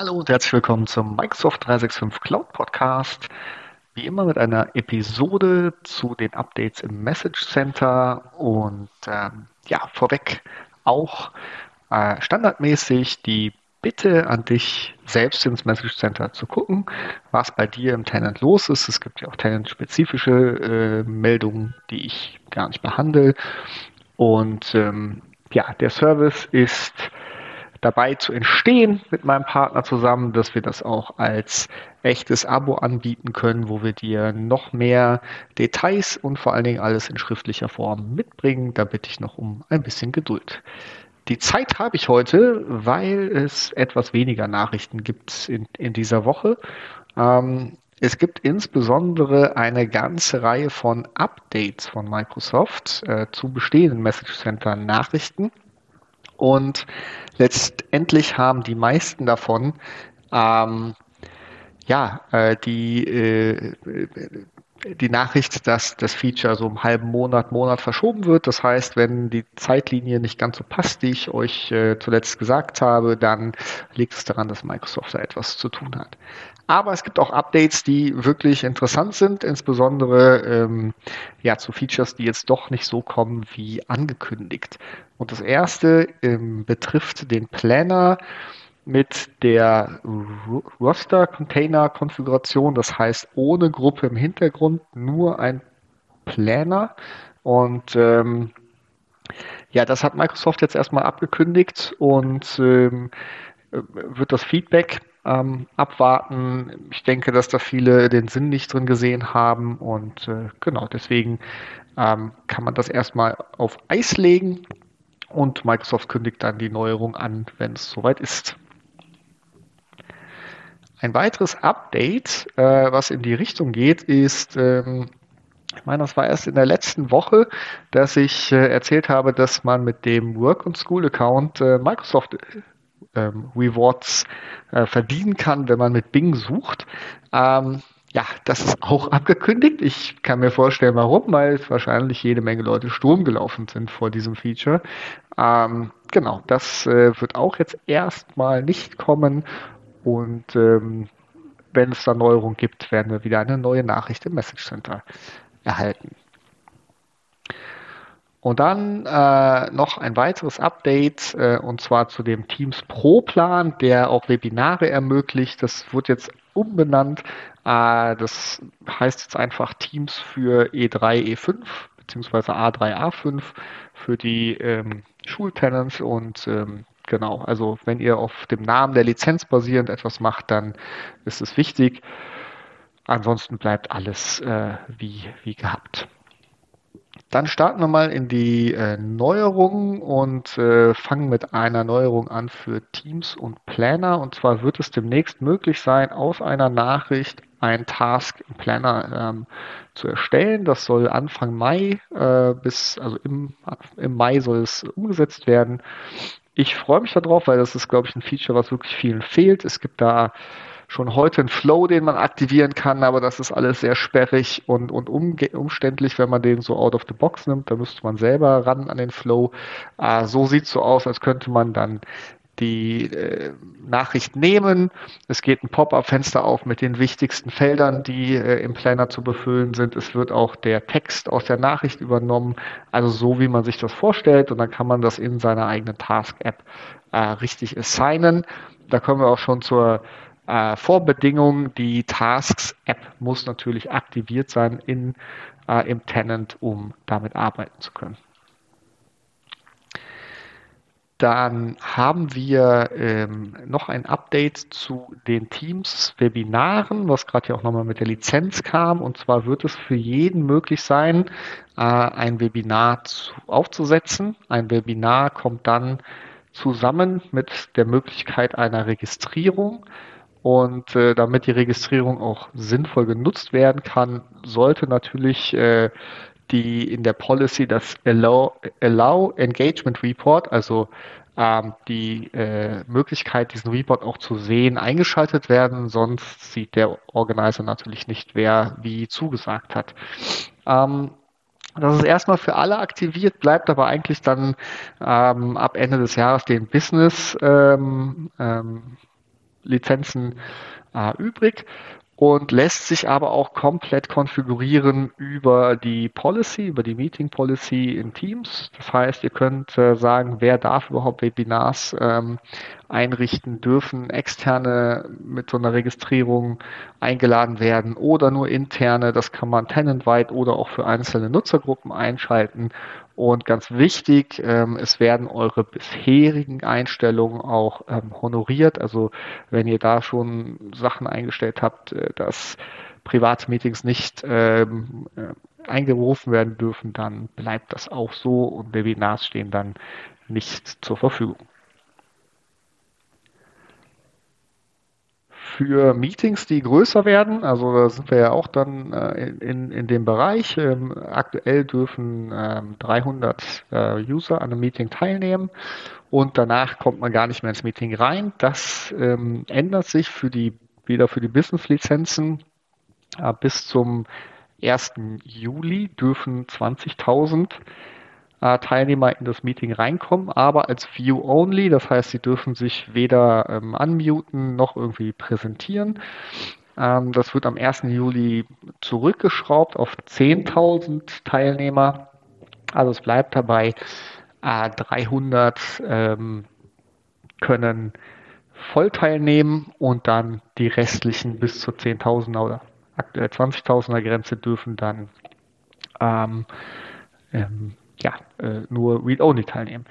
Hallo und herzlich willkommen zum Microsoft 365 Cloud Podcast. Wie immer mit einer Episode zu den Updates im Message Center und ähm, ja, vorweg auch äh, standardmäßig die Bitte an dich, selbst ins Message Center zu gucken, was bei dir im Tenant los ist. Es gibt ja auch Tenant-spezifische äh, Meldungen, die ich gar nicht behandle. Und ähm, ja, der Service ist dabei zu entstehen mit meinem Partner zusammen, dass wir das auch als echtes Abo anbieten können, wo wir dir noch mehr Details und vor allen Dingen alles in schriftlicher Form mitbringen. Da bitte ich noch um ein bisschen Geduld. Die Zeit habe ich heute, weil es etwas weniger Nachrichten gibt in, in dieser Woche. Ähm, es gibt insbesondere eine ganze Reihe von Updates von Microsoft äh, zu bestehenden Message Center Nachrichten. Und letztendlich haben die meisten davon ähm, ja äh, die äh, die Nachricht, dass das Feature so im halben Monat, Monat verschoben wird. Das heißt, wenn die Zeitlinie nicht ganz so passt, die ich euch äh, zuletzt gesagt habe, dann liegt es daran, dass Microsoft da etwas zu tun hat. Aber es gibt auch Updates, die wirklich interessant sind, insbesondere ähm, ja, zu Features, die jetzt doch nicht so kommen wie angekündigt. Und das erste ähm, betrifft den Planner mit der Roster-Container-Konfiguration, das heißt ohne Gruppe im Hintergrund, nur ein Planner. Und ähm, ja, das hat Microsoft jetzt erstmal abgekündigt und ähm, wird das Feedback ähm, abwarten. Ich denke, dass da viele den Sinn nicht drin gesehen haben und äh, genau deswegen ähm, kann man das erstmal auf Eis legen und Microsoft kündigt dann die Neuerung an, wenn es soweit ist. Ein weiteres Update, äh, was in die Richtung geht, ist, ähm, ich meine, das war erst in der letzten Woche, dass ich äh, erzählt habe, dass man mit dem Work- und School-Account äh, Microsoft ähm, Rewards äh, verdienen kann, wenn man mit Bing sucht. Ähm, ja, das ist auch abgekündigt. Ich kann mir vorstellen, warum, weil wahrscheinlich jede Menge Leute Sturm gelaufen sind vor diesem Feature. Ähm, genau, das äh, wird auch jetzt erstmal nicht kommen. Und ähm, wenn es da Neuerungen gibt, werden wir wieder eine neue Nachricht im Message Center erhalten. Und dann äh, noch ein weiteres Update, äh, und zwar zu dem Teams Pro Plan, der auch Webinare ermöglicht. Das wird jetzt umbenannt. Äh, das heißt jetzt einfach Teams für E3, E5 beziehungsweise A3, A5 für die ähm, Schultenants und ähm, genau, also wenn ihr auf dem Namen der Lizenz basierend etwas macht, dann ist es wichtig. Ansonsten bleibt alles äh, wie, wie gehabt. Dann starten wir mal in die äh, Neuerungen und äh, fangen mit einer Neuerung an für Teams und Planner. Und zwar wird es demnächst möglich sein, aus einer Nachricht ein Task im Planner ähm, zu erstellen. Das soll Anfang Mai äh, bis, also im, im Mai soll es umgesetzt werden. Ich freue mich darauf, weil das ist, glaube ich, ein Feature, was wirklich vielen fehlt. Es gibt da schon heute einen Flow, den man aktivieren kann, aber das ist alles sehr sperrig und, und umständlich, wenn man den so out of the box nimmt. Da müsste man selber ran an den Flow. Äh, so sieht es so aus, als könnte man dann die äh, Nachricht nehmen. Es geht ein Pop-up-Fenster auf mit den wichtigsten Feldern, die äh, im Planner zu befüllen sind. Es wird auch der Text aus der Nachricht übernommen, also so wie man sich das vorstellt. Und dann kann man das in seiner eigenen Task-App äh, richtig assignen. Da kommen wir auch schon zur äh, Vorbedingung, die Tasks-App muss natürlich aktiviert sein in, äh, im Tenant, um damit arbeiten zu können. Dann haben wir ähm, noch ein Update zu den Teams-Webinaren, was gerade ja auch nochmal mit der Lizenz kam. Und zwar wird es für jeden möglich sein, äh, ein Webinar zu, aufzusetzen. Ein Webinar kommt dann zusammen mit der Möglichkeit einer Registrierung. Und äh, damit die Registrierung auch sinnvoll genutzt werden kann, sollte natürlich äh, die in der Policy das Allow, Allow Engagement Report, also ähm, die äh, Möglichkeit, diesen Report auch zu sehen, eingeschaltet werden. Sonst sieht der Organizer natürlich nicht, wer wie zugesagt hat. Ähm, das ist erstmal für alle aktiviert, bleibt aber eigentlich dann ähm, ab Ende des Jahres den Business ähm, ähm, Lizenzen äh, übrig und lässt sich aber auch komplett konfigurieren über die Policy, über die Meeting Policy in Teams. Das heißt, ihr könnt äh, sagen, wer darf überhaupt Webinars ähm, einrichten, dürfen externe mit so einer Registrierung eingeladen werden oder nur interne. Das kann man tenantweit oder auch für einzelne Nutzergruppen einschalten und ganz wichtig, ähm, es werden eure bisherigen Einstellungen auch ähm, honoriert. Also wenn ihr da schon Sachen eingestellt habt, äh, dass private Meetings nicht ähm, äh, eingerufen werden dürfen, dann bleibt das auch so und Webinars stehen dann nicht zur Verfügung. Für Meetings, die größer werden. Also da sind wir ja auch dann äh, in, in dem Bereich. Ähm, aktuell dürfen ähm, 300 äh, User an einem Meeting teilnehmen und danach kommt man gar nicht mehr ins Meeting rein. Das ähm, ändert sich für die, wieder für die Business-Lizenzen. Äh, bis zum 1. Juli dürfen 20.000 äh, Teilnehmer in das Meeting reinkommen, aber als View-Only. Das heißt, sie dürfen sich weder ähm, unmuten noch irgendwie präsentieren. Ähm, das wird am 1. Juli zurückgeschraubt auf 10.000 Teilnehmer. Also es bleibt dabei, äh, 300 ähm, können voll teilnehmen und dann die restlichen bis zur 10.000er oder aktuell 20.000er Grenze dürfen dann ähm, ähm, ja, äh, nur Read-Only teilnehmen.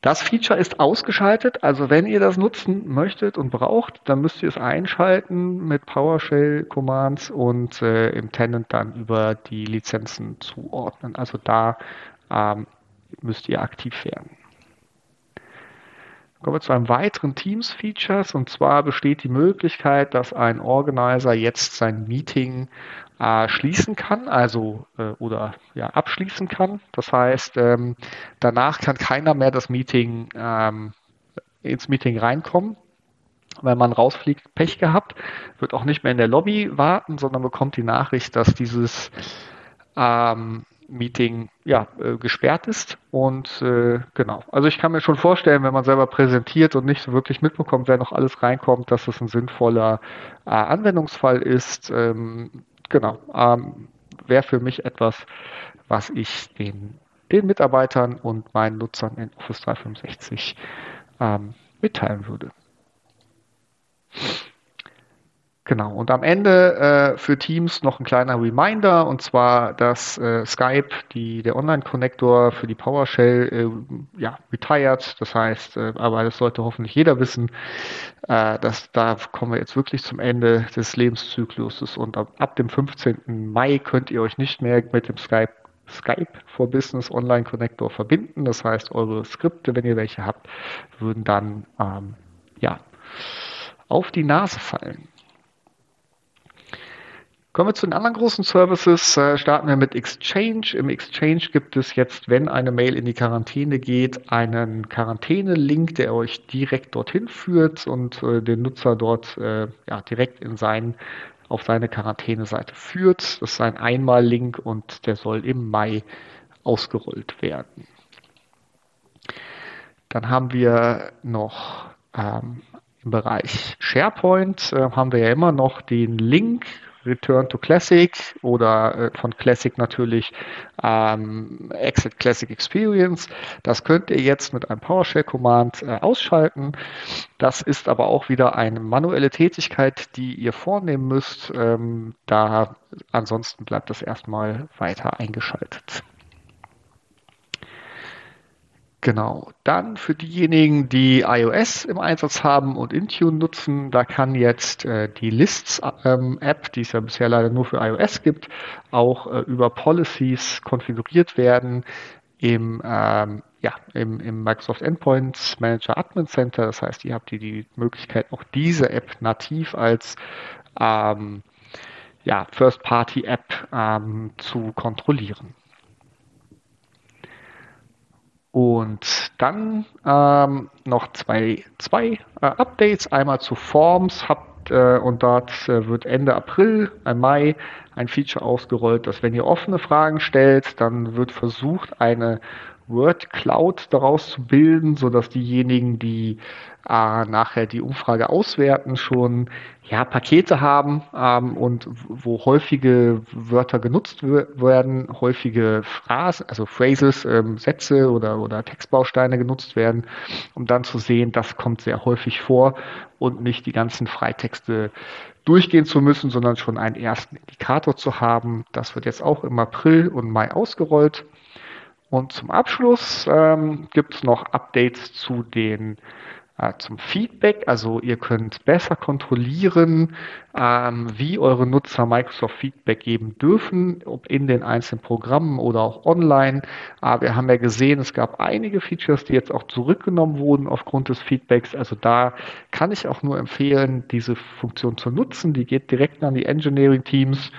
Das Feature ist ausgeschaltet, also wenn ihr das nutzen möchtet und braucht, dann müsst ihr es einschalten mit PowerShell-Commands und äh, im Tenant dann über die Lizenzen zuordnen. Also da ähm, müsst ihr aktiv werden. Kommen wir zu einem weiteren Teams-Features und zwar besteht die Möglichkeit, dass ein Organizer jetzt sein Meeting äh, schließen kann, also äh, oder ja abschließen kann. Das heißt, ähm, danach kann keiner mehr das Meeting ähm, ins Meeting reinkommen. Wenn man rausfliegt, Pech gehabt, wird auch nicht mehr in der Lobby warten, sondern bekommt die Nachricht, dass dieses ähm, Meeting ja, äh, gesperrt ist. Und äh, genau, also ich kann mir schon vorstellen, wenn man selber präsentiert und nicht so wirklich mitbekommt, wer noch alles reinkommt, dass das ein sinnvoller äh, Anwendungsfall ist. Ähm, genau, ähm, wäre für mich etwas, was ich den, den Mitarbeitern und meinen Nutzern in Office 365 ähm, mitteilen würde. Genau, und am Ende äh, für Teams noch ein kleiner Reminder, und zwar, dass äh, Skype, die, der Online-Connector für die PowerShell, äh, ja, retired. Das heißt, äh, aber das sollte hoffentlich jeder wissen, äh, dass da kommen wir jetzt wirklich zum Ende des Lebenszykluses und ab, ab dem 15. Mai könnt ihr euch nicht mehr mit dem Skype Skype for Business Online Connector verbinden. Das heißt, eure Skripte, wenn ihr welche habt, würden dann ähm, ja auf die Nase fallen. Kommen wir zu den anderen großen Services. Äh, starten wir mit Exchange. Im Exchange gibt es jetzt, wenn eine Mail in die Quarantäne geht, einen Quarantäne-Link, der euch direkt dorthin führt und äh, den Nutzer dort äh, ja, direkt in sein, auf seine Quarantäne-Seite führt. Das ist ein Einmal-Link und der soll im Mai ausgerollt werden. Dann haben wir noch ähm, im Bereich SharePoint äh, haben wir ja immer noch den Link Return to Classic oder äh, von Classic natürlich ähm, Exit Classic Experience. Das könnt ihr jetzt mit einem PowerShell-Command äh, ausschalten. Das ist aber auch wieder eine manuelle Tätigkeit, die ihr vornehmen müsst. Ähm, da ansonsten bleibt das erstmal weiter eingeschaltet. Genau. Dann für diejenigen, die iOS im Einsatz haben und Intune nutzen, da kann jetzt äh, die Lists-App, ähm, die es ja bisher leider nur für iOS gibt, auch äh, über Policies konfiguriert werden im, ähm, ja, im, im Microsoft Endpoint Manager Admin Center. Das heißt, ihr habt hier die Möglichkeit, auch diese App nativ als ähm, ja, First-Party-App ähm, zu kontrollieren. Und dann ähm, noch zwei, zwei äh, Updates. Einmal zu Forms habt äh, und dort äh, wird Ende April, im Mai ein Feature ausgerollt, dass wenn ihr offene Fragen stellt, dann wird versucht, eine Word Cloud daraus zu bilden, sodass diejenigen, die äh, nachher die Umfrage auswerten, schon ja, Pakete haben ähm, und wo häufige Wörter genutzt werden, häufige Phrasen, also Phrases, ähm, Sätze oder, oder Textbausteine genutzt werden, um dann zu sehen, das kommt sehr häufig vor und nicht die ganzen Freitexte durchgehen zu müssen, sondern schon einen ersten Indikator zu haben. Das wird jetzt auch im April und Mai ausgerollt. Und zum Abschluss ähm, gibt es noch Updates zu den äh, zum Feedback. Also ihr könnt besser kontrollieren, ähm, wie eure Nutzer Microsoft Feedback geben dürfen, ob in den einzelnen Programmen oder auch online. Aber wir haben ja gesehen, es gab einige Features, die jetzt auch zurückgenommen wurden aufgrund des Feedbacks. Also da kann ich auch nur empfehlen, diese Funktion zu nutzen. Die geht direkt an die Engineering Teams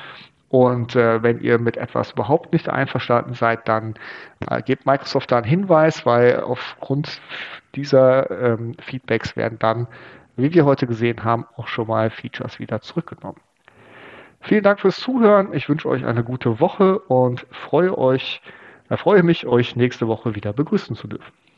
und äh, wenn ihr mit etwas überhaupt nicht einverstanden seid, dann äh, gebt Microsoft da einen Hinweis, weil aufgrund dieser ähm, Feedbacks werden dann, wie wir heute gesehen haben, auch schon mal Features wieder zurückgenommen. Vielen Dank fürs Zuhören. Ich wünsche euch eine gute Woche und freue euch, äh, freue mich, euch nächste Woche wieder begrüßen zu dürfen.